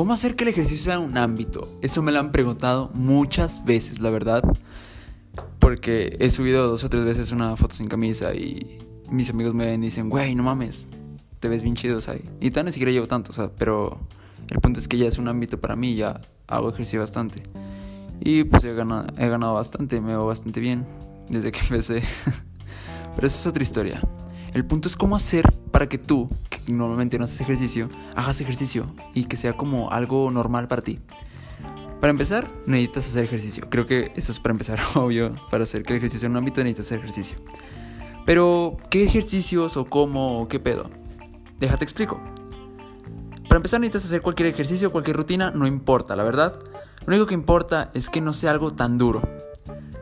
¿Cómo hacer que el ejercicio sea un ámbito? Eso me lo han preguntado muchas veces, la verdad. Porque he subido dos o tres veces una foto sin camisa y mis amigos me ven y dicen, güey, no mames, te ves bien chido, ahí. Y tan ni siquiera llevo tanto, o sea, pero el punto es que ya es un ámbito para mí, ya hago ejercicio bastante. Y pues he ganado, he ganado bastante, me veo bastante bien desde que empecé. pero esa es otra historia. El punto es cómo hacer para que tú, normalmente no haces ejercicio, hagas ejercicio y que sea como algo normal para ti. Para empezar, necesitas hacer ejercicio. Creo que eso es para empezar, obvio. Para hacer que el ejercicio en un ámbito necesitas hacer ejercicio. Pero, ¿qué ejercicios o cómo o qué pedo? Déjate explico. Para empezar necesitas hacer cualquier ejercicio, cualquier rutina, no importa, la verdad. Lo único que importa es que no sea algo tan duro.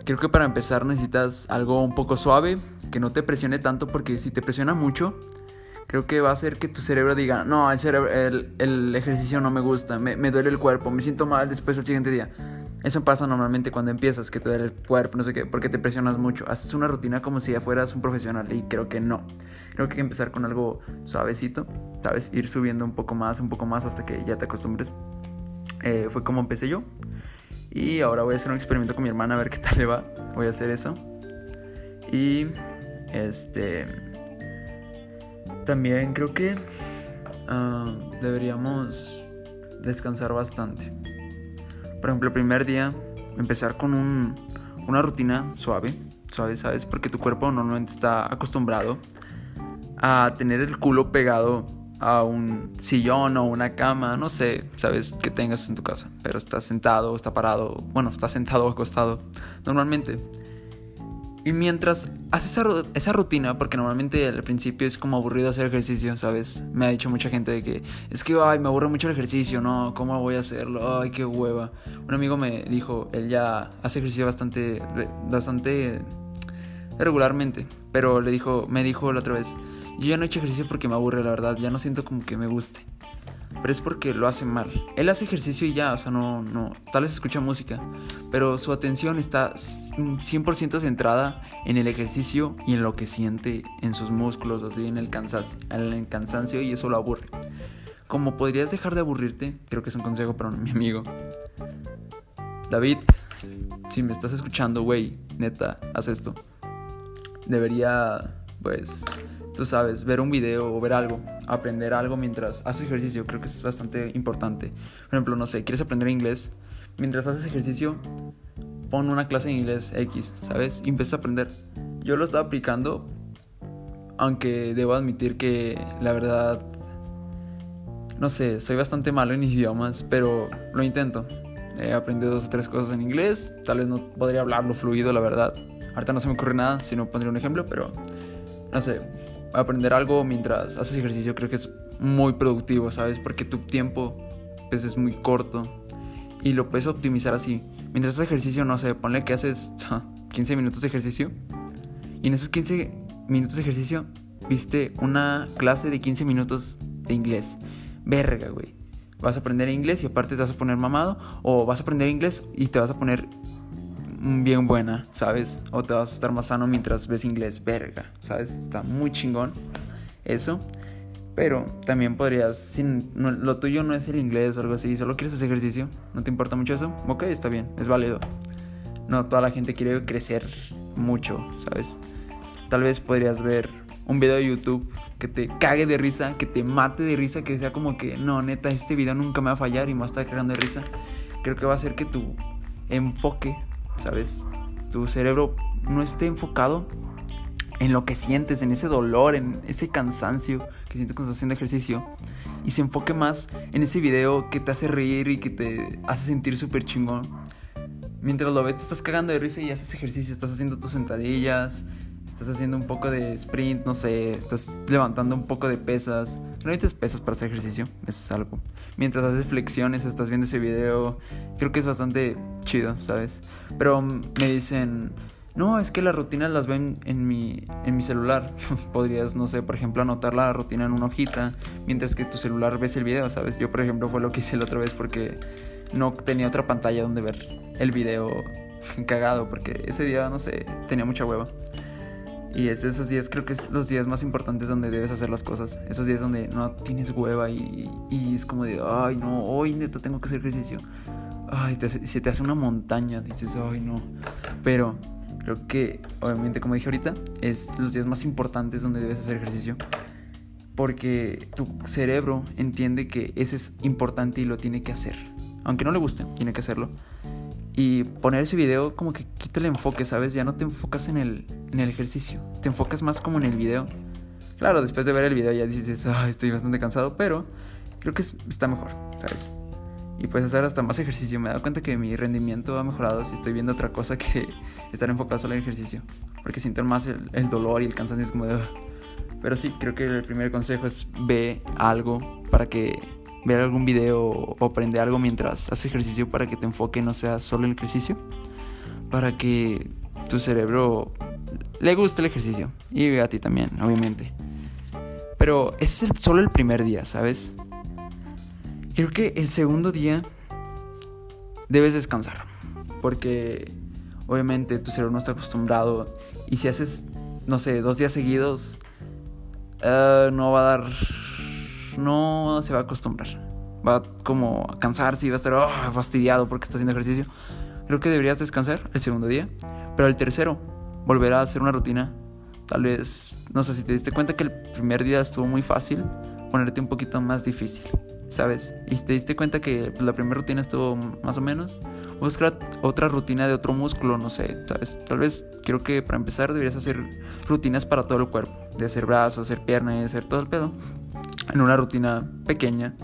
Creo que para empezar necesitas algo un poco suave, que no te presione tanto porque si te presiona mucho, creo que va a hacer que tu cerebro diga, no, el, el, ejercicio no me gusta, me, me, duele el cuerpo, me siento mal después del siguiente día. Eso pasa normalmente cuando empiezas, que te duele el cuerpo, no sé qué, porque te presionas mucho. Haces una rutina como si ya fueras un profesional y creo que no. Creo que hay que empezar con algo suavecito, ¿sabes? Ir subiendo un poco más, un poco más hasta que ya te acostumbres. Eh, fue como empecé yo. Y ahora voy a hacer un experimento con mi hermana a ver qué tal le va. Voy a hacer eso. Y este. También creo que ah, deberíamos descansar bastante. Por ejemplo, el primer día, empezar con un, una rutina suave, suave, ¿sabes? Porque tu cuerpo normalmente está acostumbrado a tener el culo pegado a un sillón o una cama, no sé, sabes, que tengas en tu casa, pero está sentado, está parado, bueno, está sentado o acostado, normalmente. Y mientras haces esa, rutina, porque normalmente al principio es como aburrido hacer ejercicio, ¿sabes? Me ha dicho mucha gente de que es que, ay, me aburre mucho el ejercicio, ¿no? ¿Cómo voy a hacerlo? Ay, qué hueva. Un amigo me dijo, él ya hace ejercicio bastante, bastante regularmente, pero le dijo, me dijo la otra vez, yo ya no he hecho ejercicio porque me aburre, la verdad, ya no siento como que me guste pero es porque lo hace mal. Él hace ejercicio y ya, o sea, no, no, tal vez escucha música, pero su atención está 100% centrada en el ejercicio y en lo que siente en sus músculos, así en el cansancio, en el cansancio y eso lo aburre. Como podrías dejar de aburrirte, creo que es un consejo para mi amigo. David, si me estás escuchando, güey, neta, haz esto. Debería, pues, tú sabes, ver un video o ver algo, aprender algo mientras haces ejercicio, creo que es bastante importante. Por ejemplo, no sé, quieres aprender inglés, mientras haces ejercicio, pon una clase de inglés X, ¿sabes? Y empieza a aprender. Yo lo estaba aplicando, aunque debo admitir que la verdad, no sé, soy bastante malo en idiomas, pero lo intento. He aprendido dos o tres cosas en inglés, tal vez no podría hablarlo fluido, la verdad. Ahorita no se me ocurre nada, si no pondría un ejemplo, pero no sé, aprender algo mientras haces ejercicio creo que es muy productivo, ¿sabes? Porque tu tiempo pues, es muy corto y lo puedes optimizar así. Mientras haces ejercicio, no sé, ponle que haces 15 minutos de ejercicio y en esos 15 minutos de ejercicio viste una clase de 15 minutos de inglés. Verga, güey. Vas a aprender inglés y aparte te vas a poner mamado o vas a aprender inglés y te vas a poner bien buena, ¿sabes? O te vas a estar más sano mientras ves inglés, verga, ¿sabes? Está muy chingón eso. Pero también podrías, si lo tuyo no es el inglés o algo así, solo quieres hacer ejercicio, no te importa mucho eso, ok, está bien, es válido. No toda la gente quiere crecer mucho, ¿sabes? Tal vez podrías ver un video de YouTube que te cague de risa, que te mate de risa, que sea como que, no, neta, este video nunca me va a fallar y me va a estar cagando de risa. Creo que va a hacer que tu enfoque ¿sabes? Tu cerebro no esté enfocado en lo que sientes, en ese dolor, en ese cansancio que sientes cuando estás haciendo ejercicio. Y se enfoque más en ese video que te hace reír y que te hace sentir súper chingón. Mientras lo ves, te estás cagando de risa y haces ejercicio, estás haciendo tus sentadillas, estás haciendo un poco de sprint, no sé, estás levantando un poco de pesas. No necesitas pesas para hacer ejercicio, eso es algo. Mientras haces flexiones, estás viendo ese video, creo que es bastante chido, ¿sabes? Pero me dicen, no, es que las rutinas las ven en mi, en mi celular. Podrías, no sé, por ejemplo, anotar la rutina en una hojita, mientras que tu celular ves el video, ¿sabes? Yo, por ejemplo, fue lo que hice la otra vez porque no tenía otra pantalla donde ver el video cagado, porque ese día, no sé, tenía mucha hueva. Y es esos días, creo que es los días más importantes donde debes hacer las cosas. Esos días donde no tienes hueva y, y es como de, ay, no, hoy neta tengo que hacer ejercicio. Ay, se te hace una montaña, dices, ay, no. Pero creo que, obviamente, como dije ahorita, es los días más importantes donde debes hacer ejercicio. Porque tu cerebro entiende que eso es importante y lo tiene que hacer. Aunque no le guste, tiene que hacerlo. Y poner ese video como que quita el enfoque, ¿sabes? Ya no te enfocas en el, en el ejercicio. Te enfocas más como en el video. Claro, después de ver el video ya dices, ay, estoy bastante cansado, pero creo que está mejor, ¿sabes? Y puedes hacer hasta más ejercicio. Me he dado cuenta que mi rendimiento ha mejorado si estoy viendo otra cosa que estar enfocado solo en el ejercicio. Porque siento más el, dolor y el cansancio es como de... Pero sí, creo que el primer consejo es ve algo para que ver algún video o aprender algo mientras haces ejercicio para que te enfoque no sea solo el ejercicio, para que tu cerebro le guste el ejercicio y a ti también, obviamente. Pero es solo el primer día, ¿sabes? Creo que el segundo día debes descansar, porque obviamente tu cerebro no está acostumbrado y si haces, no sé, dos días seguidos, uh, no va a dar no se va a acostumbrar. Va como a cansarse y va a estar oh, fastidiado porque está haciendo ejercicio. Creo que deberías descansar el segundo día. Pero el tercero, volverá a hacer una rutina. Tal vez, no sé si te diste cuenta que el primer día estuvo muy fácil, ponerte un poquito más difícil, ¿sabes? Y si te diste cuenta que pues, la primera rutina estuvo más o menos, busca otra rutina de otro músculo, no sé, ¿sabes? Tal vez creo que para empezar deberías hacer rutinas para todo el cuerpo, de hacer brazos, hacer piernas, hacer todo el pedo en una rutina pequeña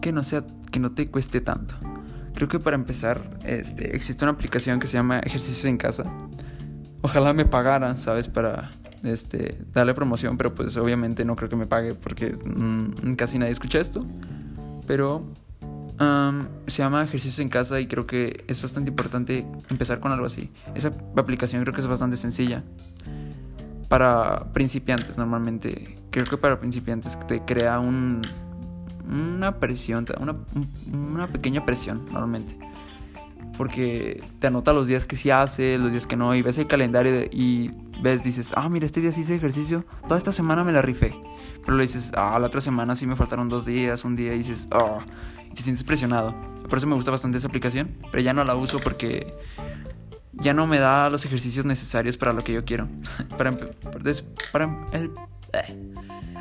que no sea que no te cueste tanto. Creo que para empezar este, existe una aplicación que se llama Ejercicios en casa. Ojalá me pagaran, ¿sabes? Para este, darle promoción, pero pues obviamente no creo que me pague porque mm, casi nadie escucha esto. Pero se llama Ejercicios en casa y creo que es bastante importante empezar con algo así. Esa aplicación creo que es bastante sencilla para principiantes normalmente. Creo que para principiantes te crea un, una presión, una pequeña presión normalmente. Porque te anota los días que sí hace, los días que no, y ves el calendario y ves, dices, ah, mira, este día sí hice ejercicio, toda esta semana me la rifé. Pero le dices, ah, la otra semana sí me faltaron dos días, un día, dices, ah, y te sientes presionado. Por eso me gusta bastante esa aplicación, pero ya no la uso porque ya no me da los ejercicios necesarios para lo que yo quiero. para, para el, eh.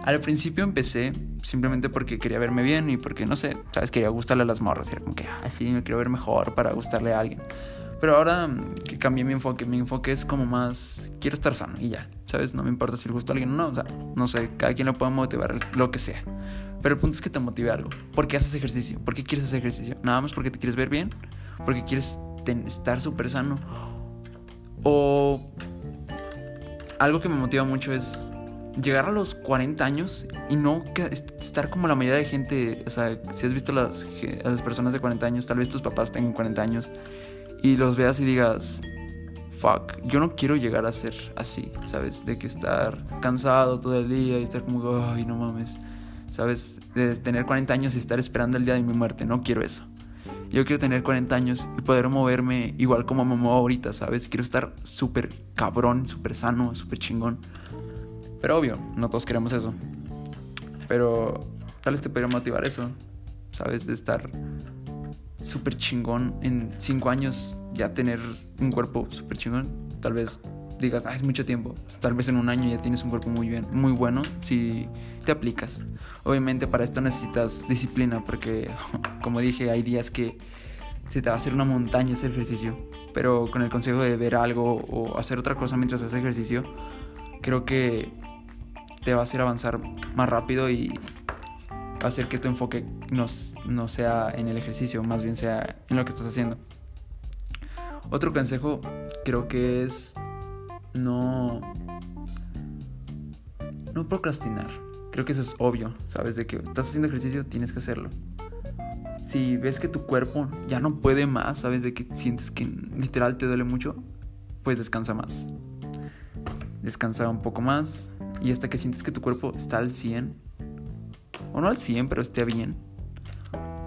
Al principio empecé simplemente porque quería verme bien y porque, no sé, sabes, quería gustarle a las morras. Era como que, así ah, me quiero ver mejor para gustarle a alguien. Pero ahora que cambié mi enfoque, mi enfoque es como más, quiero estar sano y ya, ¿sabes? No me importa si le gusta a alguien o no, o sea, no sé, cada quien lo puede motivar, lo que sea. Pero el punto es que te motive algo. ¿Por qué haces ejercicio? ¿Por qué quieres hacer ejercicio? Nada más porque te quieres ver bien, porque quieres estar súper sano. O algo que me motiva mucho es llegar a los 40 años y no estar como la mayoría de gente. O sea, si has visto las, a las personas de 40 años, tal vez tus papás tengan 40 años y los veas y digas, fuck, yo no quiero llegar a ser así, ¿sabes? De que estar cansado todo el día y estar como, ay, no mames, ¿sabes? De tener 40 años y estar esperando el día de mi muerte, no quiero eso. Yo quiero tener 40 años y poder moverme igual como me muevo ahorita, ¿sabes? Quiero estar súper cabrón, súper sano, súper chingón. Pero obvio, no todos queremos eso. Pero tal vez te podría motivar eso, ¿sabes? De estar súper chingón en 5 años, ya tener un cuerpo súper chingón. Tal vez digas, ah, es mucho tiempo. Tal vez en un año ya tienes un cuerpo muy bien, muy bueno si te aplicas. Obviamente para esto necesitas disciplina porque, como dije, hay días que se te va a hacer una montaña ese ejercicio. Pero con el consejo de ver algo o hacer otra cosa mientras haces ejercicio, creo que te va a hacer avanzar más rápido y va a hacer que tu enfoque no, no sea en el ejercicio, más bien sea en lo que estás haciendo. Otro consejo creo que es no no procrastinar. Creo que eso es obvio, ¿sabes? De que estás haciendo ejercicio, tienes que hacerlo. Si ves que tu cuerpo ya no puede más, ¿sabes? De que sientes que literal te duele mucho, pues descansa más. Descansa un poco más y hasta que sientes que tu cuerpo está al 100, o no al 100, pero esté bien,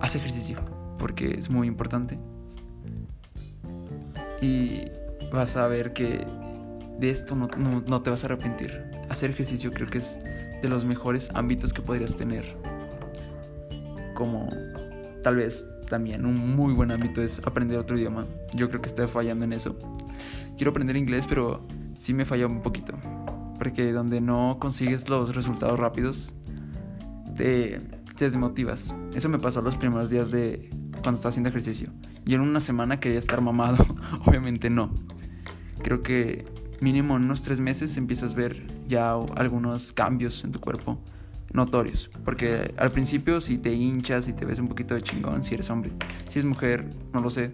haz ejercicio, porque es muy importante. Y vas a ver que de esto no, no, te vas a arrepentir. Hacer ejercicio creo que es de los mejores ámbitos que podrías tener. Como tal vez también un muy buen ámbito es aprender otro idioma. Yo creo que estoy fallando en eso. Quiero aprender inglés, pero sí me falla un poquito. Porque donde no consigues los resultados rápidos, te, te desmotivas. Eso me pasó los primeros días de cuando estaba haciendo ejercicio. Y en una semana quería estar mamado. Obviamente no. Creo que mínimo en unos tres meses empiezas a ver ya algunos cambios en tu cuerpo notorios. Porque al principio si te hinchas y te ves un poquito de chingón, si eres hombre. Si eres mujer, no lo sé.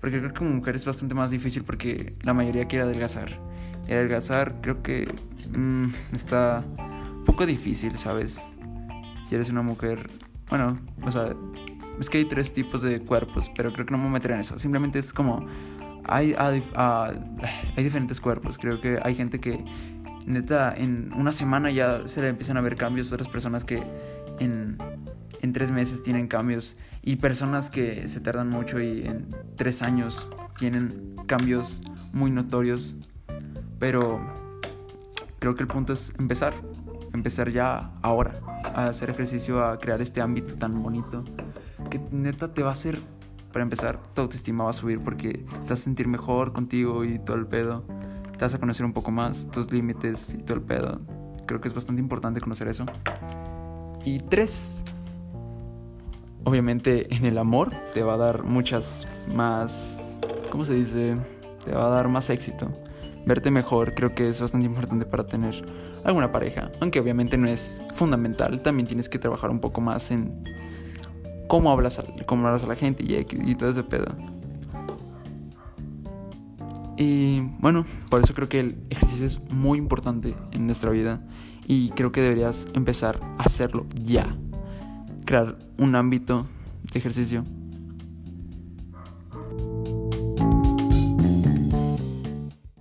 Porque creo que como mujer es bastante más difícil porque la mayoría quiere adelgazar. Y adelgazar creo que mm, está un poco difícil, ¿sabes? Si eres una mujer, bueno, o sea, es que hay tres tipos de cuerpos, pero creo que no me meteré en eso. Simplemente es como hay, hay, ah, hay diferentes cuerpos. Creo que hay gente que neta en una semana ya se le empiezan a ver cambios. Otras personas que en, en tres meses tienen cambios. Y personas que se tardan mucho y en tres años tienen cambios muy notorios. Pero creo que el punto es empezar. Empezar ya ahora a hacer ejercicio, a crear este ámbito tan bonito que neta te va a hacer para empezar, tu autoestima va a subir porque te vas a sentir mejor contigo y todo el pedo. Te vas a conocer un poco más tus límites y todo el pedo. Creo que es bastante importante conocer eso. Y tres, obviamente en el amor te va a dar muchas más, ¿cómo se dice? Te va a dar más éxito. Verte mejor creo que es bastante importante para tener alguna pareja. Aunque obviamente no es fundamental, también tienes que trabajar un poco más en cómo hablas a, cómo hablas a la gente y, y todo ese pedo. Y bueno, por eso creo que el ejercicio es muy importante en nuestra vida y creo que deberías empezar a hacerlo ya. Crear un ámbito de ejercicio